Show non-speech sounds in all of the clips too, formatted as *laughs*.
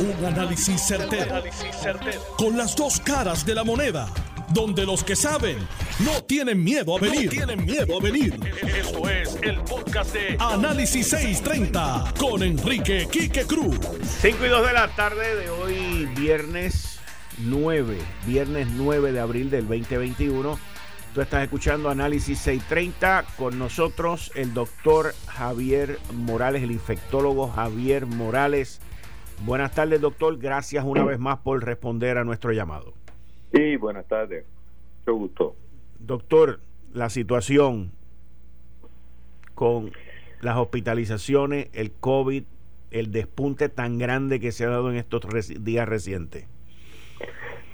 Un análisis certero, Con las dos caras de la moneda. Donde los que saben no tienen miedo a venir. tienen miedo a venir. Esto es el podcast de Análisis 630 con Enrique Quique Cruz. 5 y 2 de la tarde de hoy, viernes 9. Viernes 9 de abril del 2021. Tú estás escuchando Análisis 630 con nosotros el doctor Javier Morales, el infectólogo Javier Morales Buenas tardes, doctor. Gracias una vez más por responder a nuestro llamado. Sí, buenas tardes. Mucho gusto. Doctor, la situación con las hospitalizaciones, el COVID, el despunte tan grande que se ha dado en estos días recientes.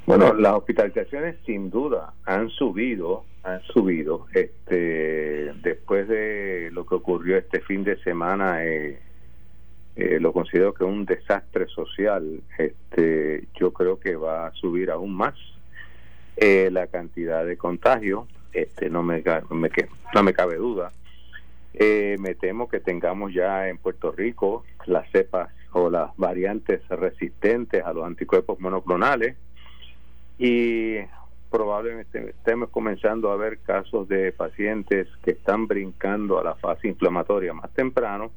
Bueno, las hospitalizaciones sin duda han subido, han subido. Este, después de lo que ocurrió este fin de semana eh, eh, lo considero que un desastre social. Este, yo creo que va a subir aún más eh, la cantidad de contagios. Este, no me, me no me cabe duda. Eh, me temo que tengamos ya en Puerto Rico las cepas o las variantes resistentes a los anticuerpos monoclonales y probablemente estemos comenzando a ver casos de pacientes que están brincando a la fase inflamatoria más temprano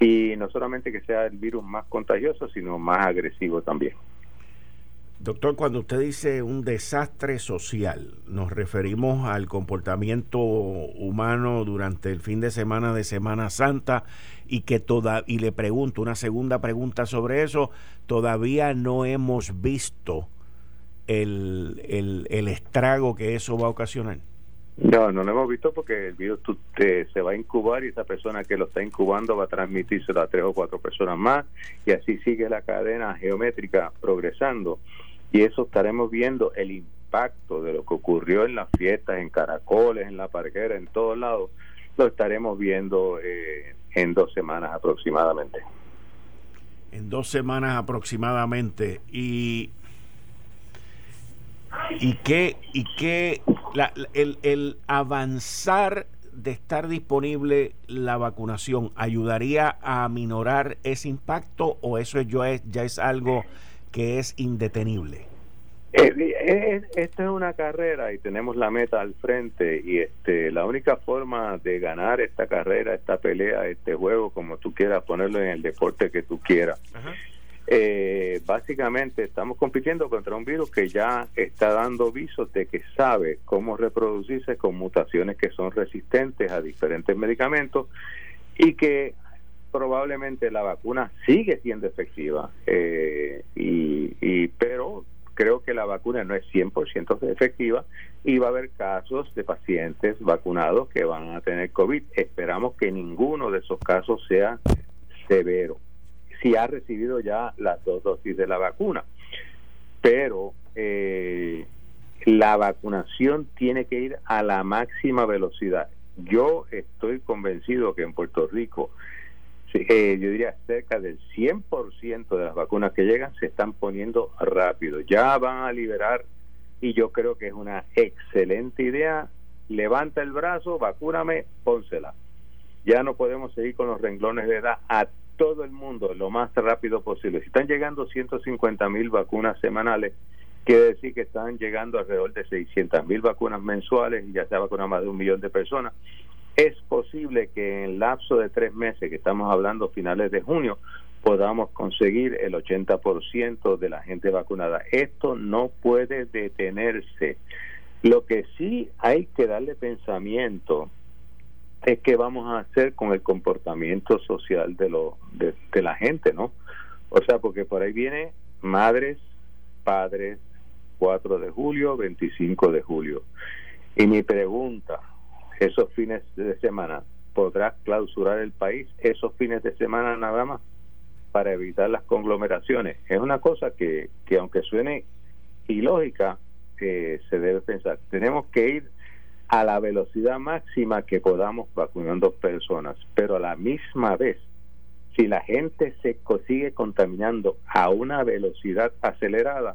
y no solamente que sea el virus más contagioso, sino más agresivo también. Doctor, cuando usted dice un desastre social, nos referimos al comportamiento humano durante el fin de semana de Semana Santa y que toda y le pregunto una segunda pregunta sobre eso, todavía no hemos visto el, el, el estrago que eso va a ocasionar. No, no lo hemos visto porque el virus se va a incubar y esa persona que lo está incubando va a transmitírselo a tres o cuatro personas más y así sigue la cadena geométrica progresando. Y eso estaremos viendo el impacto de lo que ocurrió en las fiestas, en caracoles, en la parquera, en todos lados, lo estaremos viendo eh, en dos semanas aproximadamente. En dos semanas aproximadamente. Y y qué y qué el, el avanzar de estar disponible la vacunación ayudaría a minorar ese impacto o eso ya es, ya es algo que es indetenible? Eh, eh, esta es una carrera y tenemos la meta al frente y este la única forma de ganar esta carrera, esta pelea, este juego, como tú quieras ponerlo en el deporte que tú quieras, eh, básicamente estamos compitiendo contra un virus que ya está dando visos de que sabe cómo reproducirse con mutaciones que son resistentes a diferentes medicamentos y que probablemente la vacuna sigue siendo efectiva eh, y, pero creo que la vacuna no es 100% efectiva y va a haber casos de pacientes vacunados que van a tener COVID. Esperamos que ninguno de esos casos sea severo si ha recibido ya las dos dosis de la vacuna. Pero eh, la vacunación tiene que ir a la máxima velocidad. Yo estoy convencido que en Puerto Rico, eh, yo diría cerca del 100% de las vacunas que llegan se están poniendo rápido. Ya van a liberar y yo creo que es una excelente idea. Levanta el brazo, vacúname, pónsela. Ya no podemos seguir con los renglones de edad a todo el mundo lo más rápido posible. Si están llegando 150 mil vacunas semanales, quiere decir que están llegando alrededor de 600 mil vacunas mensuales y ya se ha vacunado más de un millón de personas. Es posible que en el lapso de tres meses, que estamos hablando finales de junio, podamos conseguir el 80% de la gente vacunada. Esto no puede detenerse. Lo que sí hay que darle pensamiento es qué vamos a hacer con el comportamiento social de, lo, de, la gente, ¿no? O sea, porque por ahí viene madres, padres, 4 de julio, 25 de julio. Y mi pregunta, esos fines de semana, ¿podrá clausurar el país esos fines de semana nada más para evitar las conglomeraciones? Es una cosa que, que aunque suene ilógica, eh, se debe pensar. Tenemos que ir a la velocidad máxima que podamos vacunando personas, pero a la misma vez, si la gente se sigue contaminando a una velocidad acelerada,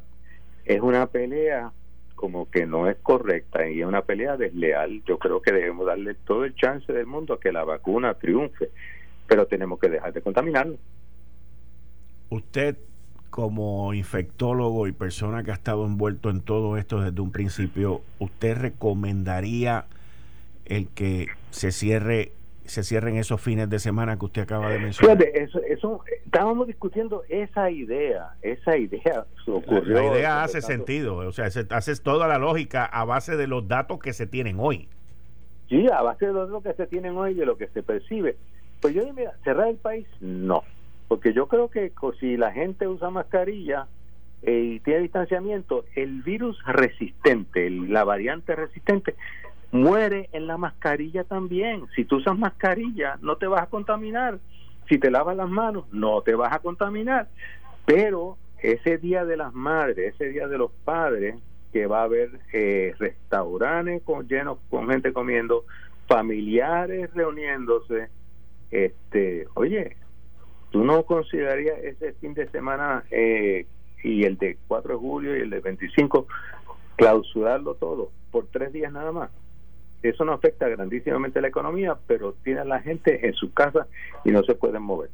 es una pelea como que no es correcta y es una pelea desleal. Yo creo que debemos darle todo el chance del mundo a que la vacuna triunfe, pero tenemos que dejar de contaminarnos. Usted como infectólogo y persona que ha estado envuelto en todo esto desde un principio, ¿usted recomendaría el que se cierre se cierren esos fines de semana que usted acaba de mencionar? eso, eso, estábamos discutiendo esa idea, esa idea *laughs* ocurrió. La, idea hace sentido, o sea, hace toda la lógica a base de los datos que se tienen hoy. Sí, a base de los datos que se tienen hoy y de lo que se percibe. Pues yo digo, mira, cerrar el país, no. Porque yo creo que si la gente usa mascarilla eh, y tiene distanciamiento, el virus resistente, la variante resistente, muere en la mascarilla también. Si tú usas mascarilla, no te vas a contaminar. Si te lavas las manos, no te vas a contaminar. Pero ese día de las madres, ese día de los padres, que va a haber eh, restaurantes con, llenos con gente comiendo, familiares reuniéndose, este, oye, ¿tú no considerarías ese fin de semana eh, y el de 4 de julio y el de 25 clausurarlo todo por tres días nada más? Eso no afecta grandísimamente la economía, pero tiene a la gente en su casa y no se pueden mover.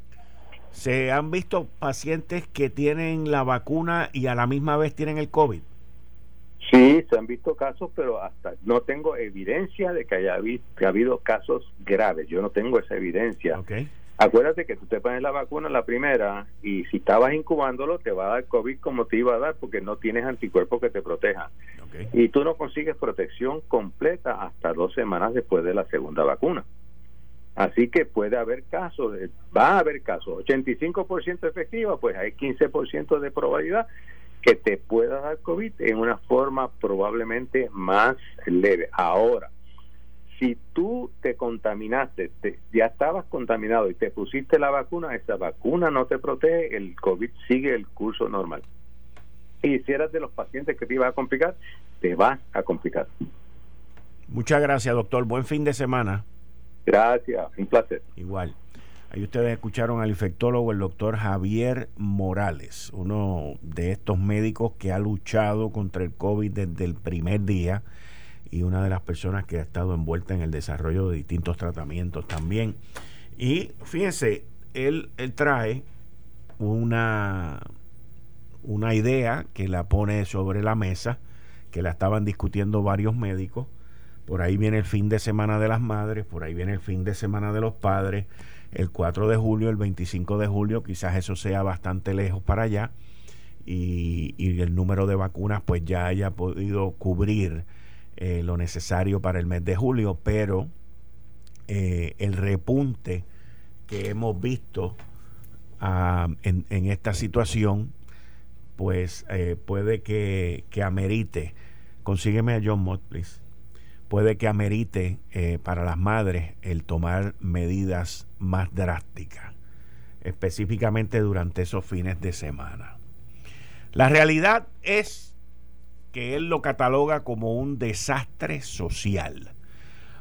¿Se han visto pacientes que tienen la vacuna y a la misma vez tienen el COVID? Sí, se han visto casos, pero hasta no tengo evidencia de que haya ha habido casos graves. Yo no tengo esa evidencia. Okay. Acuérdate que tú te pones la vacuna la primera y si estabas incubándolo te va a dar COVID como te iba a dar porque no tienes anticuerpos que te protejan. Y tú no consigues protección completa hasta dos semanas después de la segunda vacuna. Así que puede haber casos, va a haber casos, 85% efectiva, pues hay 15% de probabilidad que te pueda dar COVID en una forma probablemente más leve. Ahora, si tú te contaminaste, ya estabas contaminado y te pusiste la vacuna, esa vacuna no te protege, el COVID sigue el curso normal. Y si eras de los pacientes que te iba a complicar, te va a complicar. Muchas gracias, doctor. Buen fin de semana. Gracias, un placer. Igual. Ahí ustedes escucharon al infectólogo, el doctor Javier Morales, uno de estos médicos que ha luchado contra el COVID desde el primer día y una de las personas que ha estado envuelta en el desarrollo de distintos tratamientos también. Y fíjense, él, trae una, una idea que la pone sobre la mesa, que la estaban discutiendo varios médicos. Por ahí viene el fin de semana de las madres, por ahí viene el fin de semana de los padres el 4 de julio, el 25 de julio, quizás eso sea bastante lejos para allá y, el número de vacunas pues ya haya podido cubrir eh, lo necesario para el mes de julio, pero eh, el repunte que hemos visto ah, en, esta situación pues eh, puede que, que amerite consígueme a John Mott, please puede que amerite para las madres el tomar medidas más drásticas, específicamente durante esos fines de semana. La realidad es que él lo cataloga como un desastre social.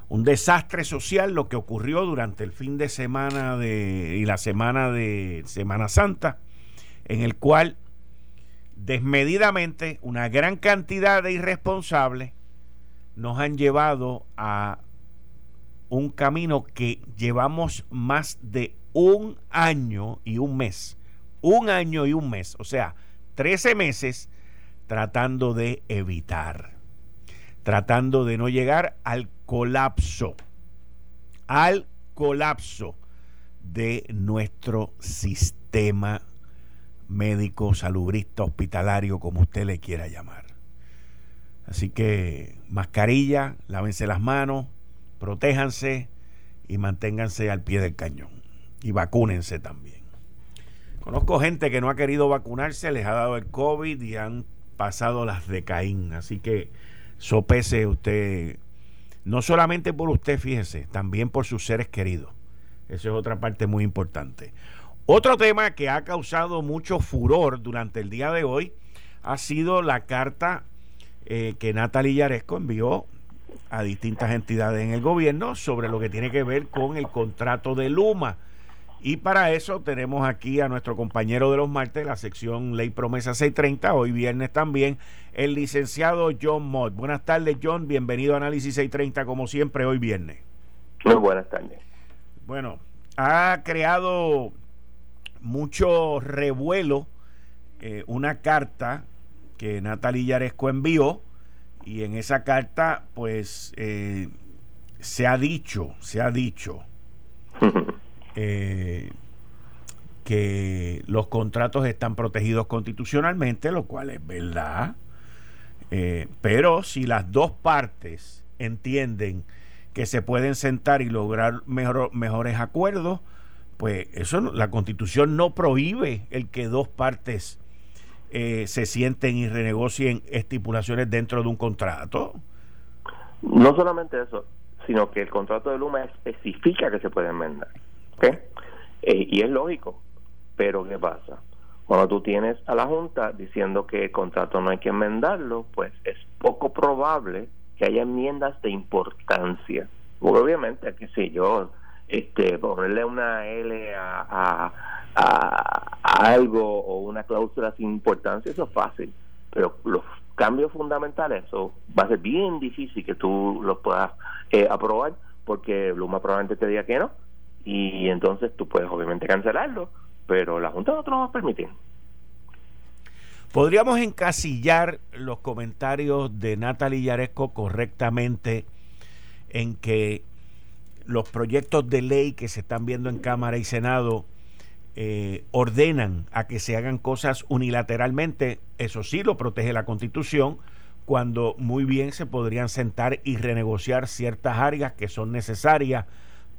Un desastre social lo que ocurrió durante el fin de semana de, y la semana de Semana Santa, en el cual desmedidamente una gran cantidad de irresponsables nos han llevado a un camino que llevamos más de un año y un mes. Un año y un mes, o sea, 13 meses tratando de evitar, tratando de no llegar al colapso, al colapso de nuestro sistema médico, salubrista, hospitalario, como usted le quiera llamar. Así que mascarilla, lávense las manos, protéjanse y manténganse al pie del cañón. Y vacúnense también. Conozco gente que no ha querido vacunarse, les ha dado el COVID y han pasado las de Caín. Así que sopese usted, no solamente por usted, fíjese, también por sus seres queridos. Esa es otra parte muy importante. Otro tema que ha causado mucho furor durante el día de hoy ha sido la carta eh, que Natalie Yaresco envió a distintas entidades en el gobierno sobre lo que tiene que ver con el contrato de Luma. Y para eso tenemos aquí a nuestro compañero de los martes, la sección Ley Promesa 630, hoy viernes también, el licenciado John Mott. Buenas tardes, John. Bienvenido a Análisis 630, como siempre, hoy viernes. Muy buenas tardes. Bueno, ha creado mucho revuelo eh, una carta que Natalie Yaresco envió y en esa carta pues eh, se ha dicho, se ha dicho *laughs* eh, que los contratos están protegidos constitucionalmente, lo cual es verdad. pero si las dos partes entienden que se pueden sentar y lograr mejores acuerdos, pues eso la constitución no prohíbe el que dos partes eh, se sienten y renegocien estipulaciones dentro de un contrato. No solamente eso, sino que el contrato de Luma especifica que se puede enmendar. ¿Okay? Eh, y es lógico, pero ¿qué pasa? Cuando tú tienes a la Junta diciendo que el contrato no hay que enmendarlo, pues es poco probable que haya enmiendas de importancia. obviamente, que si yo, este, ponerle una L a, algo o una cláusula sin importancia, eso es fácil. Pero los cambios fundamentales, eso va a ser bien difícil que tú los puedas eh, aprobar porque Luma probablemente te diga que no y entonces tú puedes obviamente cancelarlo, pero la Junta no te lo va a permitir. ¿Podríamos encasillar los comentarios de Natalie Yaresco correctamente en que los proyectos de ley que se están viendo en Cámara y Senado eh, ordenan a que se hagan cosas unilateralmente? Eso sí lo protege la Constitución, cuando muy bien se podrían sentar y renegociar ciertas áreas que son necesarias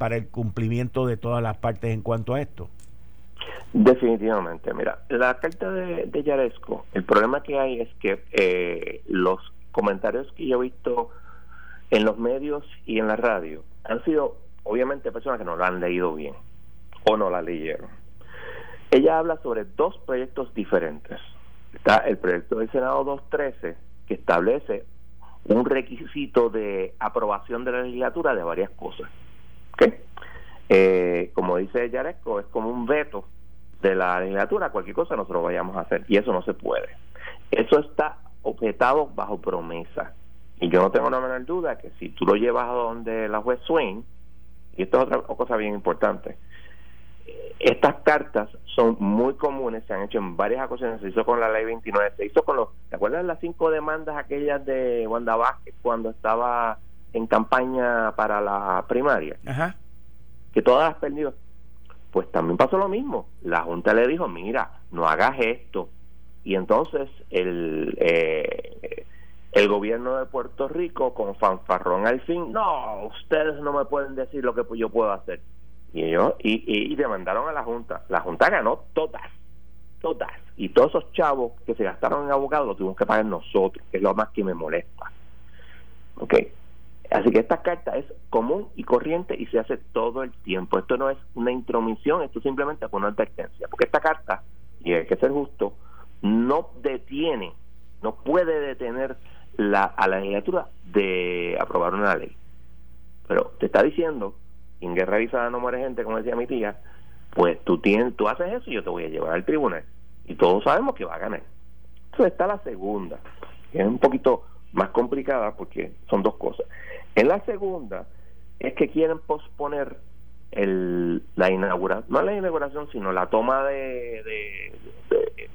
para el cumplimiento de todas las partes en cuanto a esto. Definitivamente, mira, la carta de, de Yaresco, el problema que hay es que eh, los comentarios que yo he visto en los medios y en la radio han sido obviamente personas que no lo han leído bien o no la leyeron. Ella habla sobre dos proyectos diferentes. Está el proyecto del Senado 213 que establece un requisito de aprobación de la legislatura de varias cosas. ¿Okay? Eh, como dice Yaresco, es como un veto de la legislatura, cualquier cosa nosotros vayamos a hacer. Y eso no se puede. Eso está objetado bajo promesa. Y yo no tengo la menor duda que si tú lo llevas a donde la juez Swain, y esto es otra cosa bien importante, estas cartas son muy comunes, se han hecho en varias ocasiones, se hizo con la ley 29, se hizo con los, ¿te acuerdas las cinco demandas aquellas de Wanda Vázquez cuando estaba en campaña para la primaria? Ajá. Que todas las perdió pues también pasó lo mismo. La Junta le dijo, mira, no hagas esto. Y entonces el, eh, el gobierno de Puerto Rico, con fanfarrón al fin, no, ustedes no me pueden decir lo que yo puedo hacer. Y ellos, y, y, demandaron a la Junta. La Junta ganó todas, todas. Y todos esos chavos que se gastaron en abogados los tuvimos que pagar nosotros, que es lo más que me molesta. ¿Ok? Así que esta carta es común y corriente y se hace todo el tiempo. Esto no es una intromisión, esto simplemente es una advertencia. Porque esta carta, y hay que ser justo, no detiene, no puede detener la, a la legislatura de aprobar una ley. Pero te está diciendo, en guerra avisada no muere gente, como decía mi tía, pues tú, tienes, tú haces eso y yo te voy a llevar al tribunal. Y todos sabemos que va a ganar. Entonces está la segunda, que es un poquito más complicada porque son dos cosas. En la segunda es que quieren posponer el, la inauguración, no la inauguración, sino la toma de, de,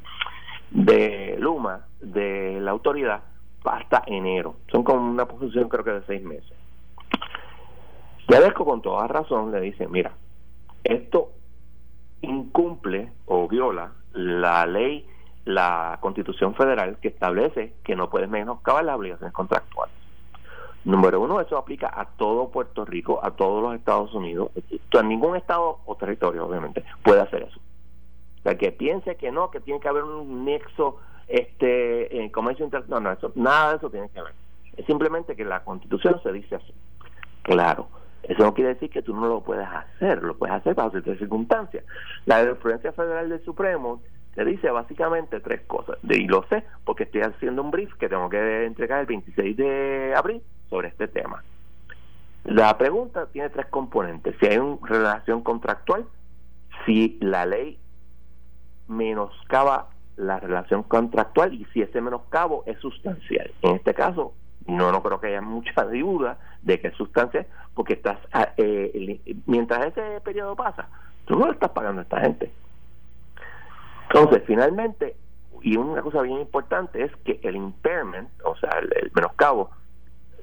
de, Luma, de la autoridad, hasta enero. Son como una posición creo que de seis meses. Yadesco con toda razón le dice, mira, esto incumple o viola la ley, la constitución federal que establece que no puedes menoscabar las obligaciones contractuales. Número uno, eso aplica a todo Puerto Rico, a todos los Estados Unidos. A ningún estado o territorio, obviamente, puede hacer eso. O sea, que piense que no, que tiene que haber un nexo, este, eh, como dice no, no, eso, nada de eso tiene que haber. Es simplemente que la Constitución se dice así. Claro, eso no quiere decir que tú no lo puedes hacer, lo puedes hacer bajo ciertas circunstancias. La jurisprudencia federal del Supremo te dice básicamente tres cosas, y lo sé porque estoy haciendo un brief que tengo que entregar el 26 de abril sobre este tema. La pregunta tiene tres componentes. Si hay una relación contractual, si la ley menoscaba la relación contractual y si ese menoscabo es sustancial. En este caso, no, no creo que haya *laughs* mucha duda de que es sustancial, porque estás ah, eh, mientras ese periodo pasa, tú no le estás pagando a esta gente. Entonces, finalmente, y una cosa bien importante es que el impairment, o sea, el, menoscabo,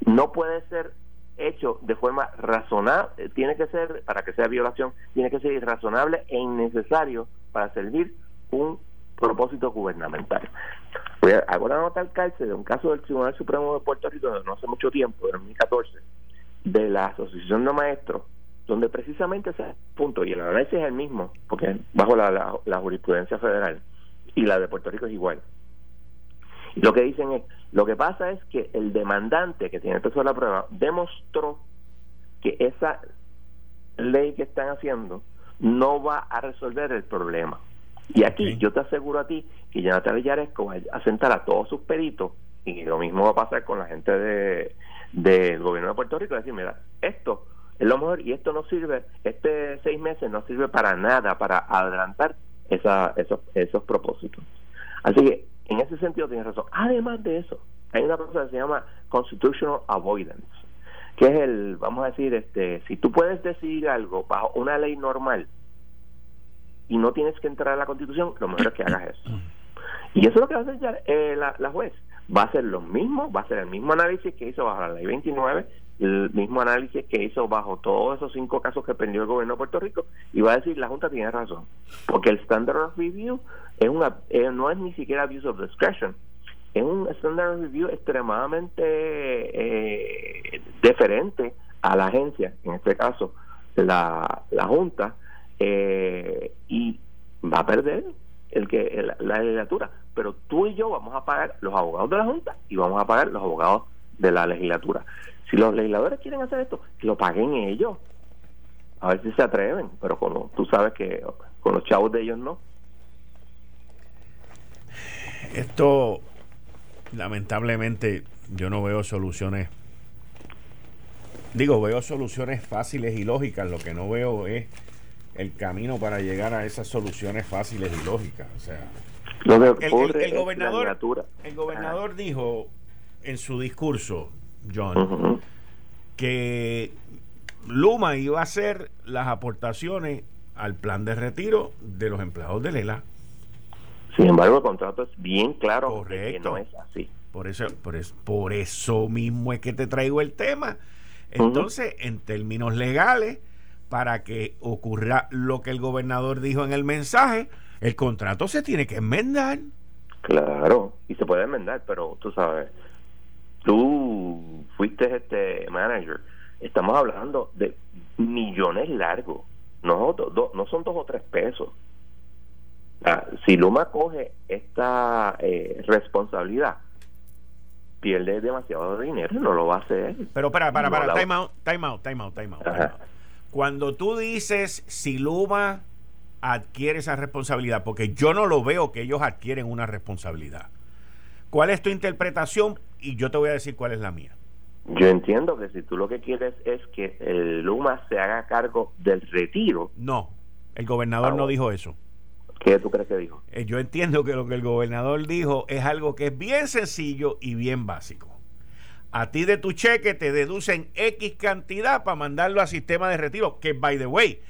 no puede ser hecho de forma razonable, tiene que ser, para que sea violación, tiene que ser irrazonable e innecesario para servir un propósito gubernamental. Voy a, hago una nota al calce de un caso del Tribunal Supremo de Puerto Rico de no hace mucho tiempo, en 2014, de la Asociación de Maestros, donde precisamente ese punto, y el análisis es el mismo, porque bajo la, la, jurisprudencia federal, y la de Puerto Rico es igual. Y lo que dicen es, lo que pasa es que el demandante que tiene el peso de la prueba demostró que esa ley que están haciendo no va a resolver el problema. Y aquí yo te aseguro a ti que Jonathan Villaresco va a sentar a todos sus peritos y lo mismo va a pasar con la gente de del gobierno de Puerto Rico, decir, mira, esto es lo mejor y esto no sirve, este seis meses no sirve para nada, para adelantar esa, esos, esos propósitos. Así que en ese sentido tienes razón. Además de eso, hay una cosa que se llama constitutional avoidance, que es el, vamos a decir, este, si tú puedes decidir algo bajo una ley normal y no tienes que entrar a la constitución, lo mejor es que hagas eso. Y eso es lo que va a hacer eh, la, la juez. Va a hacer lo mismo, va a hacer el mismo análisis que hizo bajo la ley 29 el mismo análisis que hizo bajo todos esos cinco casos que pendió el gobierno de Puerto Rico y va a decir la Junta tiene razón porque el standard of review es una eh, no es ni siquiera abuse of discretion es un standard of review extremadamente eh, deferente a la agencia en este caso la, la Junta eh, y va a perder el que la legislatura. Pero tú y yo vamos a pagar los abogados de la Junta y vamos a pagar los abogados de la legislatura si los legisladores quieren hacer esto, que lo paguen ellos. A ver si se atreven, pero como tú sabes que con los chavos de ellos no. Esto, lamentablemente, yo no veo soluciones. Digo, veo soluciones fáciles y lógicas. Lo que no veo es el camino para llegar a esas soluciones fáciles y lógicas. O sea, el, gobernador, el gobernador dijo en su discurso, John, que Luma iba a hacer las aportaciones al plan de retiro de los empleados de Lela. Sin embargo, el contrato es bien claro Correcto. que no es así. Por eso, por eso, por eso mismo es que te traigo el tema. Entonces, en términos legales, para que ocurra lo que el gobernador dijo en el mensaje, el contrato se tiene que enmendar. Claro, y se puede enmendar, pero tú sabes, tú fuiste este manager, estamos hablando de millones largos, no, no son dos o tres pesos. si Luma coge esta eh, responsabilidad, pierde demasiado dinero, no lo va a hacer. Pero para, para, para, time, out, time out, time out, time out, Cuando tú dices si Luma adquiere esa responsabilidad, porque yo no lo veo que ellos adquieren una responsabilidad. ¿Cuál es tu interpretación? Y yo te voy a decir cuál es la mía. Yo entiendo que si tú lo que quieres es que el Luma se haga cargo del retiro. No, el gobernador ah, no dijo eso. ¿Qué tú crees que dijo? Eh, yo entiendo que lo que el gobernador dijo es algo que es bien sencillo y bien básico. A ti de tu cheque te deducen X cantidad para mandarlo al sistema de retiro, que by the way,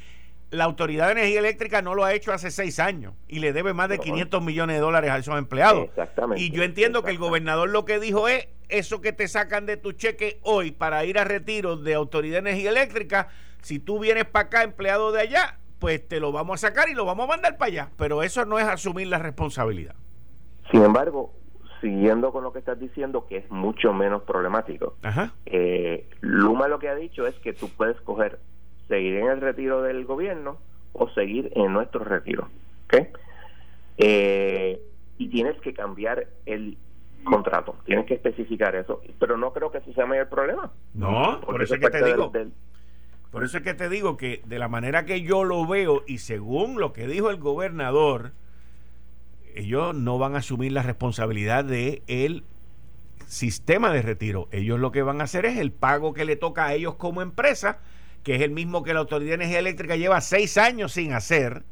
la Autoridad de Energía Eléctrica no lo ha hecho hace seis años y le debe más de 500 millones de dólares a esos empleados. Exactamente. Y yo entiendo que el gobernador lo que dijo es, eso que te sacan de tu cheque hoy para ir a retiro de Autoridad de Energía Eléctrica, si tú vienes para acá empleado de allá, pues te lo vamos a sacar y lo vamos a mandar para allá. Pero eso no es asumir la responsabilidad. Sin embargo, siguiendo con lo que estás diciendo, que es mucho menos problemático, eh, Luma lo que ha dicho es que tú puedes coger seguir en el retiro del gobierno o seguir en nuestro retiro. ¿okay? Eh, y tienes que cambiar el contrato, tienes que especificar eso, pero no creo que ese sea el problema. No, por eso es que te digo. por eso es que te digo que de la manera que yo lo veo y según lo que dijo el gobernador, ellos no van a asumir la responsabilidad de el sistema de retiro. Ellos lo que van a hacer es el pago que le toca a ellos como empresa que es el mismo que la Autoridad de Energía Eléctrica lleva seis años sin hacer,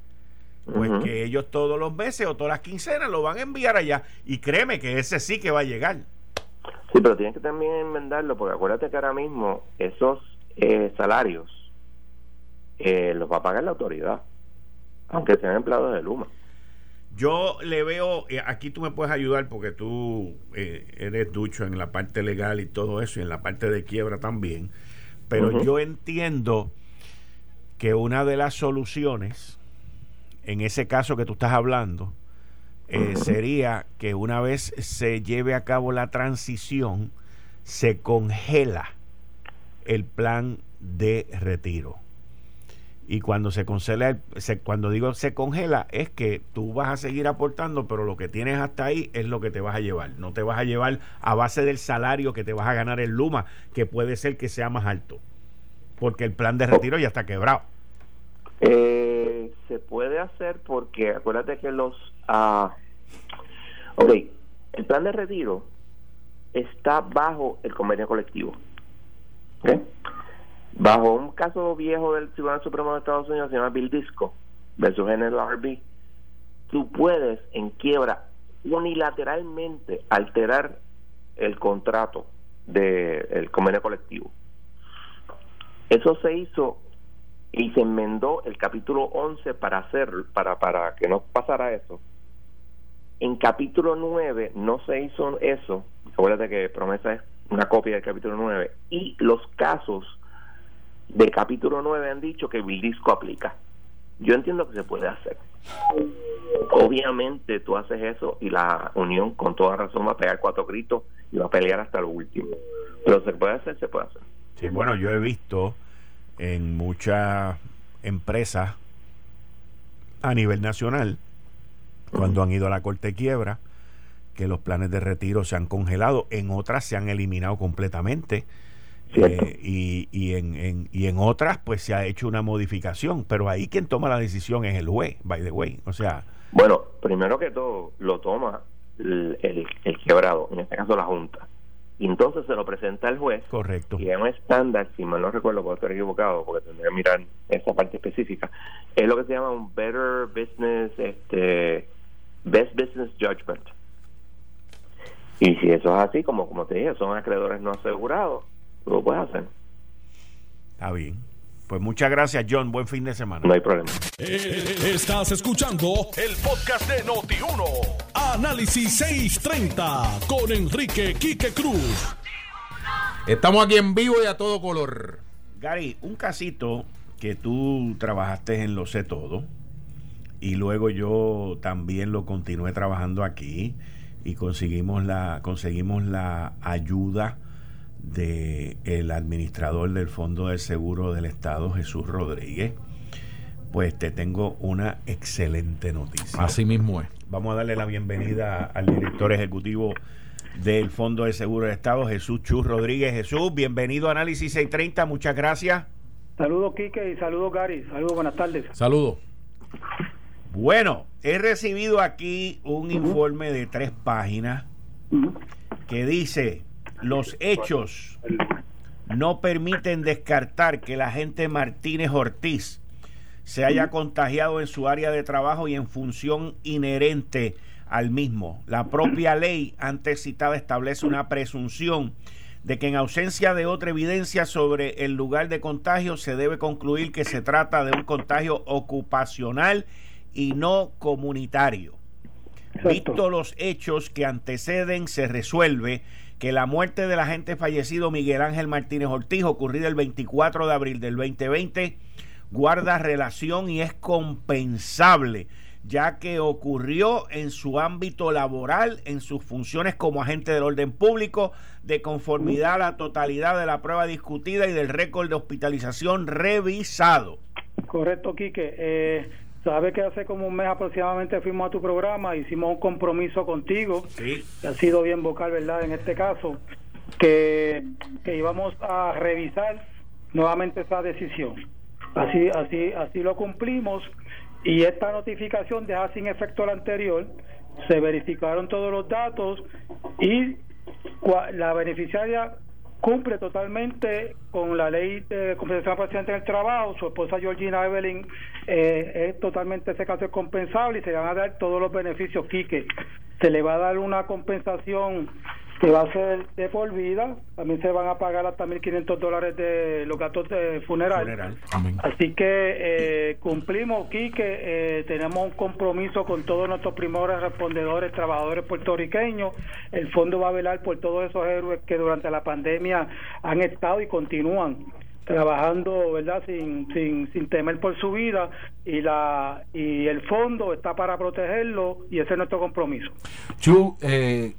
pues que ellos todos los meses o todas las quincenas lo van a enviar allá. Y créeme que ese sí que va a llegar. Sí, pero tienes que también enmendarlo, porque acuérdate que ahora mismo esos eh, salarios eh, los va a pagar la autoridad, aunque sean empleados de Luma. Yo le veo, eh, aquí tú me puedes ayudar porque tú eh, eres ducho en la parte legal y todo eso, y en la parte de quiebra también, pero yo entiendo que una de las soluciones, en ese caso que tú estás hablando, eh, *clears throat* sería que una vez se lleve a cabo la transición, se congela el plan de retiro. Y cuando se congela, se, cuando digo se congela, es que tú vas a seguir aportando, pero lo que tienes hasta ahí es lo que te vas a llevar. No te vas a llevar a base del salario que te vas a ganar en Luma, que puede ser que sea más alto, porque el plan de retiro ya está quebrado. Eh, se puede hacer porque acuérdate que los... ah ok, el plan de retiro está bajo el convenio colectivo. Bajo un caso viejo del Tribunal Supremo de Estados Unidos se llama Bill Disco versus NLRB, tú puedes en quiebra unilateralmente alterar el contrato del convenio colectivo. Eso se hizo y se enmendó el capítulo 11 para hacer para para que no pasara eso. En capítulo 9 no se hizo eso. Acuérdate que promesa es una copia del capítulo 9 y los casos del capítulo 9 han dicho que el disco aplica. Yo entiendo que se puede hacer. Obviamente tú haces eso y la unión con toda razón va a pegar cuatro gritos y va a pelear hasta lo último. Pero se puede hacer, se puede hacer. Sí, bueno, yo he visto en muchas empresas a nivel nacional, cuando han ido a la corte de quiebra, que los planes de retiro se han congelado, en otras se han eliminado completamente eh, y, y, en, y en otras pues se ha hecho una modificación, pero ahí quien toma la decisión es el juez, by the way. O sea... Bueno, primero que todo lo toma el, el, quebrado, en este caso la Junta. Y entonces se lo presenta al juez. Correcto. Y es un estándar, si mal no recuerdo, puedo estar equivocado, porque tendría que mirar esa parte específica. Es lo que se llama un Better Business, este, Best Business Judgment. Y si eso es así, como, como te dije, son acreedores no asegurados, lo puedes hacer. Está bien. Pues muchas gracias, John. Buen fin de semana. No hay problema. Eh, estás escuchando el podcast de Noti1. Análisis 630 con Enrique Quique Cruz. Estamos aquí en vivo y a todo color. Gary, un casito que tú trabajaste en Lo Sé Todo y luego yo también lo continué trabajando aquí y conseguimos la, conseguimos la ayuda del el administrador del Fondo del Seguro del Estado, Jesús Rodríguez, pues te tengo una excelente noticia. Así mismo es. Vamos a darle la bienvenida al director ejecutivo del Fondo del Seguro del Estado, Jesús Chus Rodríguez. Jesús, bienvenido a Análisis 630, muchas gracias. Saludos, Quique, y saludos, Gary. Saludos, buenas tardes. Saludos. Bueno, he recibido aquí un informe de tres páginas que dice los hechos no permiten descartar que la gente Martínez Ortiz se haya contagiado en su área de trabajo y en función inherente al mismo. La propia *clears throat* ley antes citada establece una presunción de que en ausencia de otra evidencia sobre el lugar de contagio se debe concluir que se trata de un contagio ocupacional y no comunitario. Visto los hechos que anteceden, se resuelve que la muerte del agente fallecido Miguel Ángel Martínez Ortiz, ocurrida el 24 de abril del 2020, guarda relación y es compensable, ya que ocurrió en su ámbito laboral, en sus funciones como agente del orden público, de conformidad a la totalidad de la prueba discutida y del récord de hospitalización revisado. Correcto, Quique. Eh, Sabe que hace como un mes aproximadamente fuimos a tu programa, hicimos un compromiso contigo, sí. que ha sido bien vocal, ¿verdad? En este caso, que, que íbamos a revisar nuevamente esa decisión. Así, así, así lo cumplimos y esta notificación deja sin efecto la anterior. Se verificaron todos los datos y la beneficiaria cumple totalmente con la ley de compensación paciente en el trabajo. Su esposa Georgina Evelyn eh, es totalmente ese caso es compensable y se van a dar todos los beneficios. Quique, se le va a dar una compensación que va a ser de por vida. También se van a pagar hasta 1.500 dólares de los gastos de funeral. Así que eh, cumplimos aquí que eh, tenemos un compromiso con todos nuestros primores respondedores, trabajadores puertorriqueños. El fondo va a velar por todos esos héroes que durante la pandemia han estado y continúan trabajando verdad sin, sin, sin temer por su vida y la y el fondo está para protegerlo y ese es nuestro compromiso Chu eh,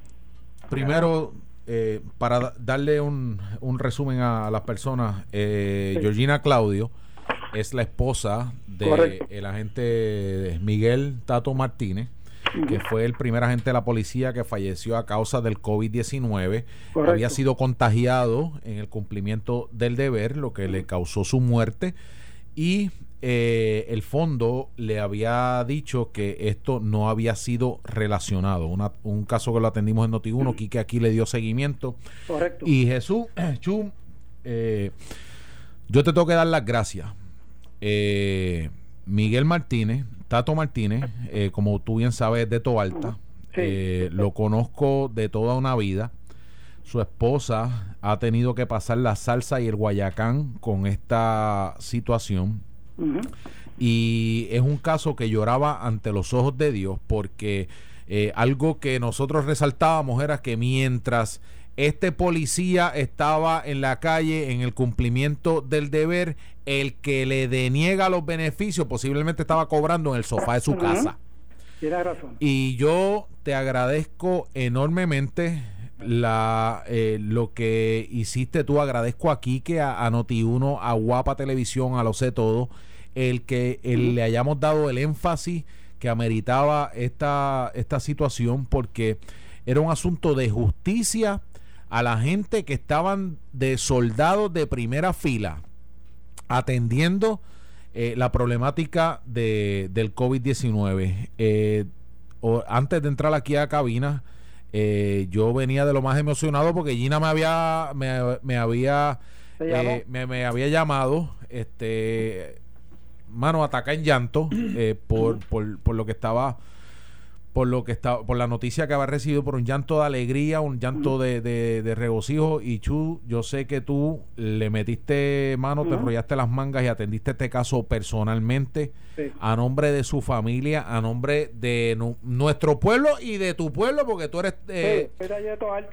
primero eh, para darle un, un, resumen a, las personas eh, Georgina Claudio es la esposa del el agente Miguel Tato Martínez que fue el primer agente de la policía que falleció a causa del COVID-19. Había sido contagiado en el cumplimiento del deber, lo que le causó su muerte. Y eh, el fondo le había dicho que esto no había sido relacionado. un caso que lo atendimos en Noti1, Quique aquí le dio seguimiento. Correcto. Y Jesús, *clears throat* Chum, eh, yo te tengo que dar las gracias. Eh, Miguel Martínez Tato Martínez, eh, como tú bien sabes, de Toalta. Eh, lo conozco de toda una vida. Su esposa ha tenido que pasar la salsa y el guayacán con esta situación. Y es un caso que lloraba ante los ojos de Dios porque eh, algo que nosotros resaltábamos era que mientras este policía estaba en la calle en el cumplimiento del deber, el que le deniega los beneficios posiblemente estaba cobrando en el sofá de su casa. razón. Y yo te agradezco enormemente la eh, lo que hiciste tú. Agradezco aquí que a, a Noti1, a Guapa Televisión, a Lo Sé Todo, el que le hayamos dado el énfasis que ameritaba esta, esta situación porque era un asunto de justicia a la gente que estaban de soldados de primera fila atendiendo eh, la problemática de, del COVID-19. Eh, antes de entrar aquí a cabina, eh, yo venía de lo más emocionado porque Gina me había me, había me, había llamado este mano ataca en llanto por, por, por lo que estaba por lo que está, por la noticia que había recibido, por un llanto de alegría, un llanto de, de, regocijo. Y Chu, yo sé que tú le metiste mano, te enrollaste las mangas y atendiste este caso personalmente, a nombre de su familia, a nombre de nuestro pueblo y de tu pueblo, porque tú eres eh,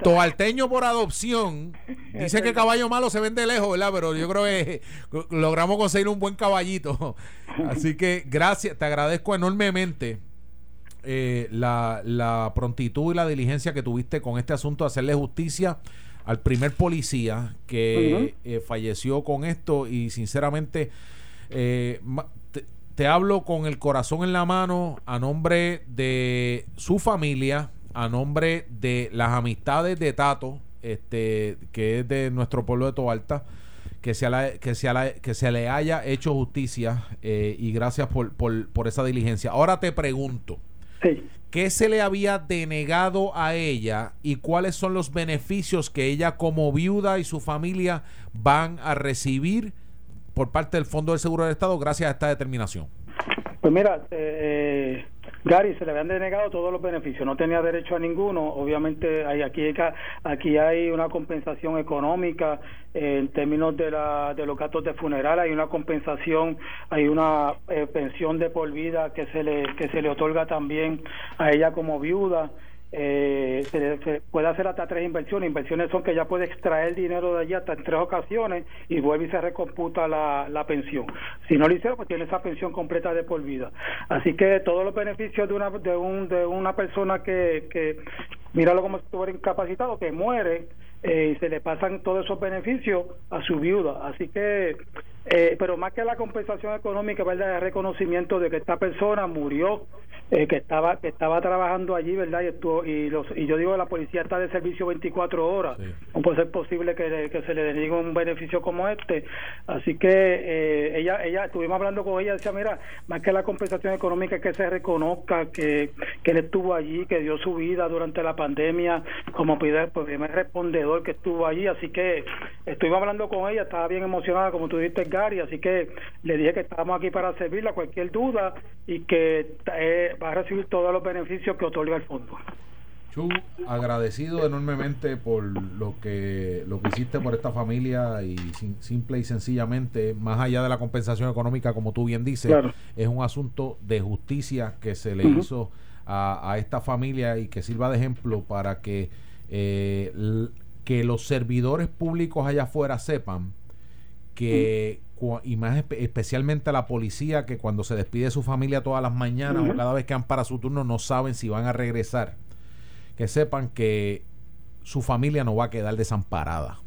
toalteño por adopción. *laughs* Dice que caballo malo se vende lejos, ¿verdad? Pero yo creo que *laughs* logramos conseguir un buen caballito. *laughs* Así que gracias, te agradezco enormemente eh, la, prontitud y la diligencia que tuviste con este asunto de hacerle justicia al primer policía que eh, falleció con esto y sinceramente eh, te, hablo con el corazón en la mano a nombre de su familia, a nombre de las amistades de Tato, este, que es de nuestro pueblo de Toalta, que se, que, se que se le haya hecho justicia y gracias por, por, por esa diligencia. Ahora te pregunto, ¿Qué se le había denegado a ella y cuáles son los beneficios que ella como viuda y su familia van a recibir por parte del Fondo del Seguro del Estado gracias a esta determinación? Pues mira, eh, Gary, se le habían denegado todos los beneficios, no tenía derecho a ninguno. Obviamente, hay, aquí, aquí hay una compensación económica eh, en términos de, la, de los gastos de funeral, hay una compensación, hay una eh, pensión de por vida que se le que se le otorga también a ella como viuda eh, se, puede hacer hasta tres inversiones. Inversiones son que ya puede extraer dinero de allí hasta en tres ocasiones y vuelve y se recomputa la, la pensión. Si no lo hicieron, pues tiene esa pensión completa de por vida. Así que todos los beneficios de una, de, un, de una persona que, que míralo como si estuviera incapacitado, que muere, eh, se le pasan todos esos beneficios a su viuda. Así que, eh, pero más que la compensación económica, ¿verdad? El reconocimiento de que esta persona murió, eh, que estaba que estaba trabajando allí, ¿verdad? Y, estuvo, y, los, y yo digo, la policía está de servicio 24 horas. No puede ser posible que, que se le denigue un beneficio como este. Así que ella, ella, estuvimos hablando con ella, decía, mira, más que la compensación económica, que se reconozca que, que él estuvo allí, que dio su vida durante la pandemia como primer, primer respondedor que estuvo allí, así que estuve hablando con ella, estaba bien emocionada, como tú dijiste, Así que le dije que estábamos aquí para servirla cualquier duda y que eh, va a recibir todos los beneficios que otorga el fondo. Chu, agradecido enormemente por lo que lo que hiciste por esta familia y simple y sencillamente, más allá de la compensación económica, como tú bien dices, es un asunto de justicia que se le hizo a, esta familia y que sirva de ejemplo para que, eh, que los servidores públicos allá afuera sepan que y más especialmente a la policía que cuando se despide de su familia todas las mañanas o cada vez que van para su turno no saben si van a regresar que sepan que su familia no va a quedar desamparada.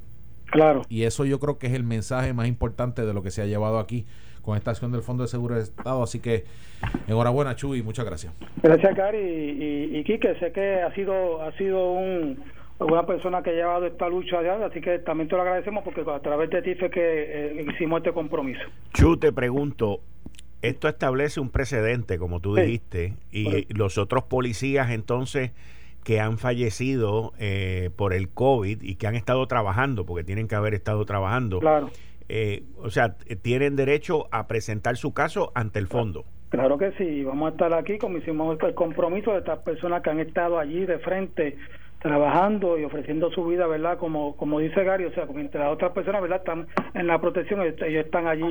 Claro. Y eso yo creo que es el mensaje más importante de lo que se ha llevado aquí con esta acción del Fondo de Seguro de Estado. Así que enhorabuena, Chuy, muchas gracias. Gracias, Cari. Y, y, Quique, sé que ha sido, ha sido un, una persona que ha llevado esta lucha allá, así que también te lo agradecemos porque a través de ti fue que eh, hicimos este compromiso. Chu, te pregunto, esto establece un precedente, como tú dijiste, y los otros policías entonces que han fallecido eh, por el COVID y que han estado trabajando, porque tienen que haber estado trabajando. Claro. Eh, o sea, tienen derecho a presentar su caso ante el fondo. Claro que sí, vamos a estar aquí como hicimos el compromiso de estas personas que han estado allí de frente trabajando y ofreciendo su vida, ¿verdad? Como como dice Gary, o sea, mientras otras personas, ¿verdad? Están en la protección, ellos están allí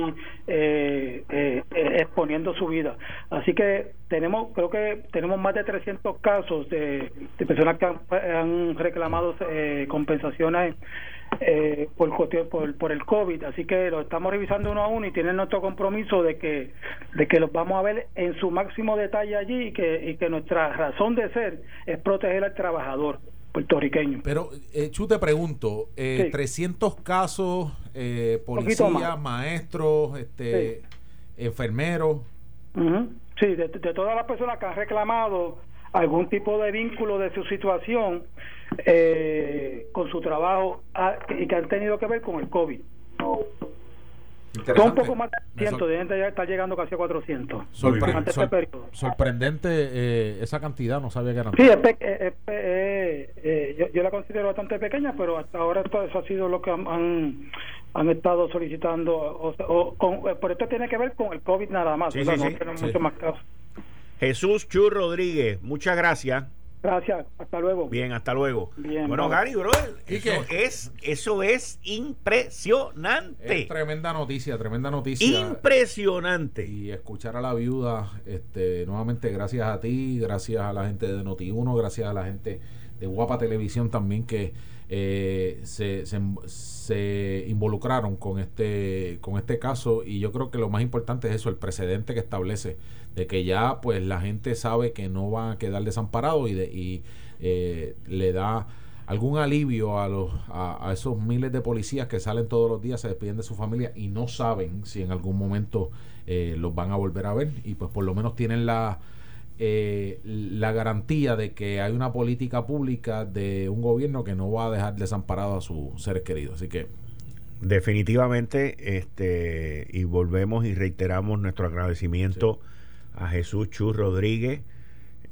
eh, eh, eh, exponiendo su vida. Así que tenemos, creo que tenemos más de 300 casos de, personas que han, reclamado compensaciones por, por, por el COVID, así que lo estamos revisando uno a uno y tienen nuestro compromiso de que de que los vamos a ver en su máximo detalle allí y que, y que nuestra razón de ser es proteger al trabajador puertorriqueño. Pero, eh, Chu, te pregunto, eh, 300 casos, eh, policías, maestros, este, enfermeros. Sí, de, todas las personas que han reclamado algún tipo de vínculo de su situación eh, con su trabajo ah, y que han tenido que ver con el COVID. Son un poco más de 100, deben ya estar llegando casi a 400. Este sorprendente eh, esa cantidad, no sabía que eran. Sí, eh, eh, yo, la considero bastante pequeña, pero hasta ahora esto, eso ha sido lo que han, han, estado solicitando. O, por esto tiene que ver con el COVID nada más. no tenemos mucho más casos. Jesús Chu Rodríguez, muchas gracias. Gracias, hasta luego. Bien, hasta luego. bueno, Gary, brother, eso es, eso es impresionante. Es tremenda noticia, tremenda noticia. Impresionante. Y escuchar a la viuda, este, nuevamente gracias a ti, gracias a la gente de Noti1, gracias a la gente de Guapa Televisión también que eh, se, se, involucraron con este, con este caso y yo creo que lo más importante es eso, el precedente que establece de que ya pues la gente sabe que no va a quedar desamparado y, de, y eh, le da algún alivio a, los, a, esos miles de policías que salen todos los días, se despiden de su familia y no saben si en algún momento eh, los van a volver a ver y pues por lo menos tienen la eh, la garantía de que hay una política pública de un gobierno que no va a dejar desamparado a sus seres queridos. Así que definitivamente este y volvemos y reiteramos nuestro agradecimiento a Jesús Chu Rodríguez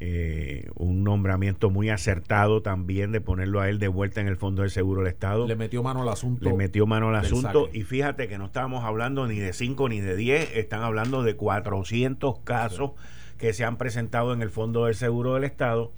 eh, un nombramiento muy acertado también de ponerlo a él de vuelta en el Fondo del Seguro del Estado. Le metió mano al asunto. Le metió mano al asunto y fíjate que no estábamos hablando ni de 5 ni de 10, están hablando de 400 casos que se han presentado en el Fondo del Seguro del Estado.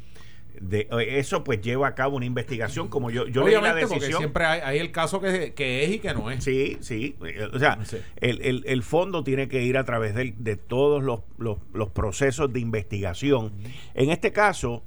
De, eh, eso pues lleva a cabo una investigación como yo yo leí la decisión. siempre hay, el caso que, es y que no es. Sí sí o sea el, el, fondo tiene que ir a través de, de todos los, los, procesos de investigación. En este caso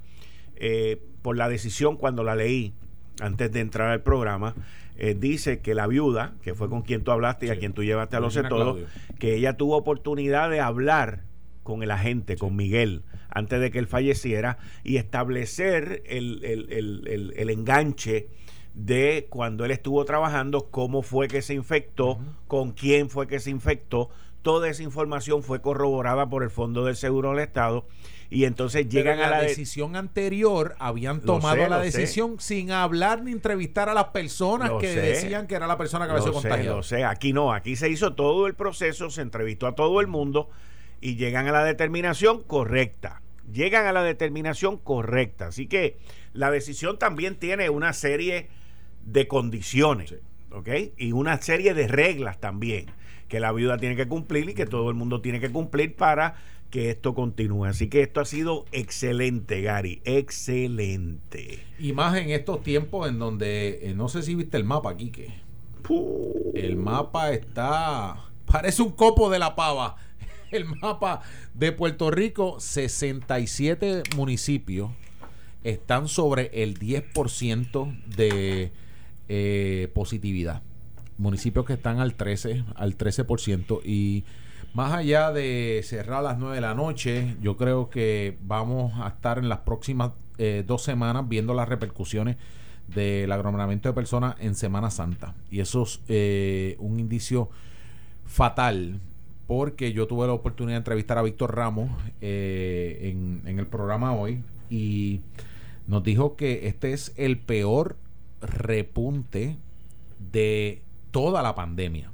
eh, por la decisión cuando la leí antes de entrar al programa eh, dice que la viuda que fue con quien tú hablaste y a quien tú llevaste a los todo que ella tuvo oportunidad de hablar con el agente, con Miguel, antes de que él falleciera, y establecer el, el, enganche de cuando él estuvo trabajando, cómo fue que se infectó, con quién fue que se infectó. Toda esa información fue corroborada por el Fondo del Seguro del Estado. Y entonces llegan a la decisión anterior habían tomado la decisión sin hablar ni entrevistar a las personas que decían que era la persona que había sido contagiada. Lo sé, aquí no, aquí se hizo todo el proceso, se entrevistó a todo el mundo y llegan a la determinación correcta. Llegan a la determinación correcta. Así que la decisión también tiene una serie de condiciones, ¿ok? Y una serie de reglas también que la viuda tiene que cumplir y que todo el mundo tiene que cumplir para que esto continúe. Así que esto ha sido excelente, Gary, excelente. Y más en estos tiempos en donde, eh, no sé si viste el mapa, Quique. El mapa está, parece un copo de la pava. *laughs* El mapa de Puerto Rico, 67 municipios están sobre el 10% de eh, positividad. Municipios que están al 13, al 13% y más allá de cerrar a las 9 de la noche, yo creo que vamos a estar en las próximas eh, dos semanas viendo las repercusiones del aglomeramiento de personas en Semana Santa. Y eso es eh, un indicio fatal porque yo tuve la oportunidad de entrevistar a Víctor Ramos eh, en, en, el programa hoy y nos dijo que este es el peor repunte de toda la pandemia.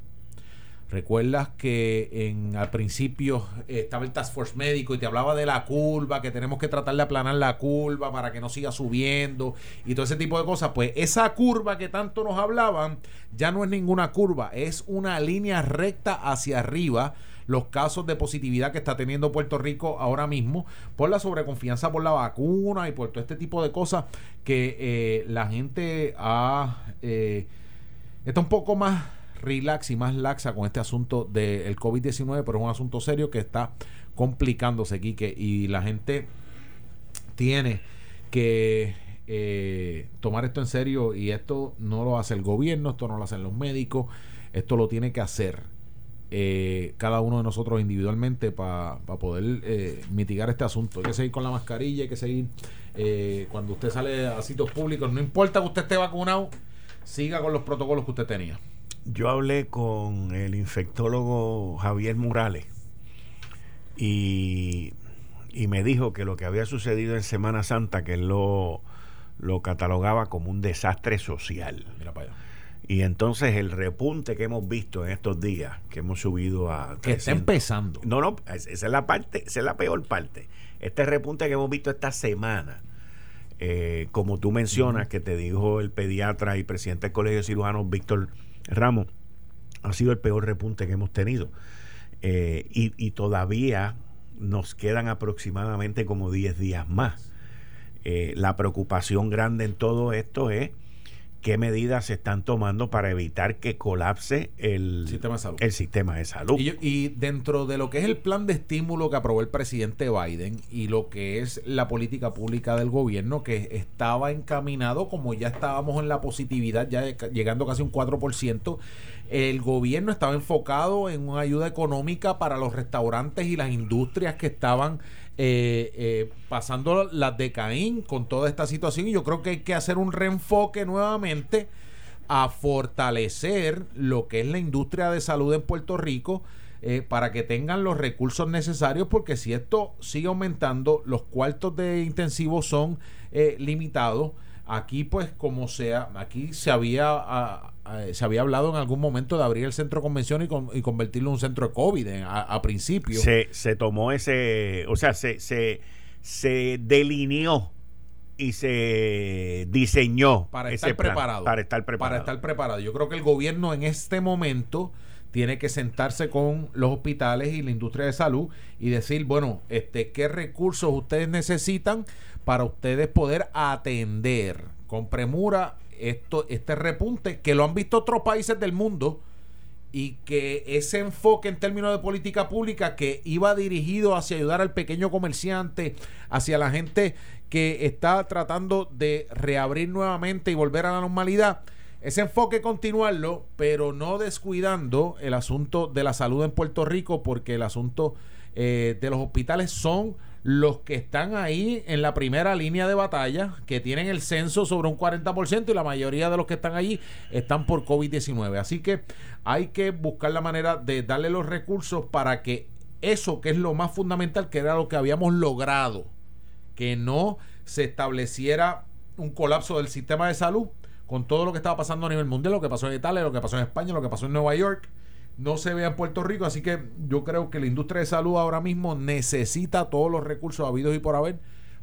Recuerdas que en al principio estaba el Task Force médico y te hablaba de la curva, que tenemos que tratar de aplanar la curva para que no siga subiendo y todo ese tipo de cosas. Pues esa curva que tanto nos hablaban ya no es ninguna curva, es una línea recta hacia arriba los casos de positividad que está teniendo Puerto Rico ahora mismo por la sobreconfianza por la vacuna y por todo este tipo de cosas que eh, la gente ha, eh, está un poco más relax y más laxa con este asunto del COVID-19, pero es un asunto serio que está complicándose, Quique, y la gente tiene que eh, tomar esto en serio y esto no lo hace el gobierno, esto no lo hacen los médicos, esto lo tiene que hacer eh, cada uno de nosotros individualmente para poder eh, mitigar este asunto. Hay que seguir con la mascarilla, hay que seguir cuando usted sale a sitios públicos, no importa que usted esté vacunado, siga con los protocolos que usted tenía. Yo hablé con el infectólogo Javier Morales y, me dijo que lo que había sucedido en Semana Santa, que él lo, lo catalogaba como un desastre social. Mira para allá. Y entonces el repunte que hemos visto en estos días, que hemos subido a... Que está empezando. No, no, esa es la parte, esa es la peor parte. Este repunte que hemos visto esta semana, eh, como tú mencionas, que te dijo el pediatra y presidente del Colegio de Cirujanos, Víctor Ramos, ha sido el peor repunte que hemos tenido. Eh, y, todavía nos quedan aproximadamente como 10 días más. Eh, la preocupación grande en todo esto es qué medidas se están tomando para evitar que colapse el sistema de salud. El sistema de salud. Y, dentro de lo que es el plan de estímulo que aprobó el presidente Biden y lo que es la política pública del gobierno, que estaba encaminado, como ya estábamos en la positividad, ya llegando casi un 4%, el gobierno estaba enfocado en una ayuda económica para los restaurantes y las industrias que estaban eh, eh, pasando las de Caín con toda esta situación. Y yo creo que hay que hacer un reenfoque nuevamente a fortalecer lo que es la industria de salud en Puerto Rico. Eh, para que tengan los recursos necesarios, porque si esto sigue aumentando, los cuartos de intensivo son limitados. Aquí, pues, como sea, aquí se había ah, eh, se había hablado en algún momento de abrir el centro de convención y, convertirlo en un centro de COVID a, principio. Se, se, tomó ese, o sea, se, se, se delineó y se diseñó para estar preparado. Para estar preparado. Para estar preparado. Yo creo que el gobierno en este momento tiene que sentarse con los hospitales y la industria de salud y decir, bueno, este, ¿qué recursos ustedes necesitan para ustedes poder atender con premura esto, este repunte que lo han visto otros países del mundo y que ese enfoque en términos de política pública que iba dirigido hacia ayudar al pequeño comerciante, hacia la gente que está tratando de reabrir nuevamente y volver a la normalidad, ese enfoque continuarlo, pero no descuidando el asunto de la salud en Puerto Rico, porque el asunto eh, de los hospitales son los que están ahí en la primera línea de batalla, que tienen el censo sobre un 40% y la mayoría de los que están allí están por COVID-19. Así que hay que buscar la manera de darle los recursos para que eso que es lo más fundamental, que era lo que habíamos logrado, que no se estableciera un colapso del sistema de salud con todo lo que estaba pasando a nivel mundial, lo que pasó en Italia, lo que pasó en España, lo que pasó en Nueva York no se vea en Puerto Rico. Así que yo creo que la industria de salud ahora mismo necesita todos los recursos habidos y por haber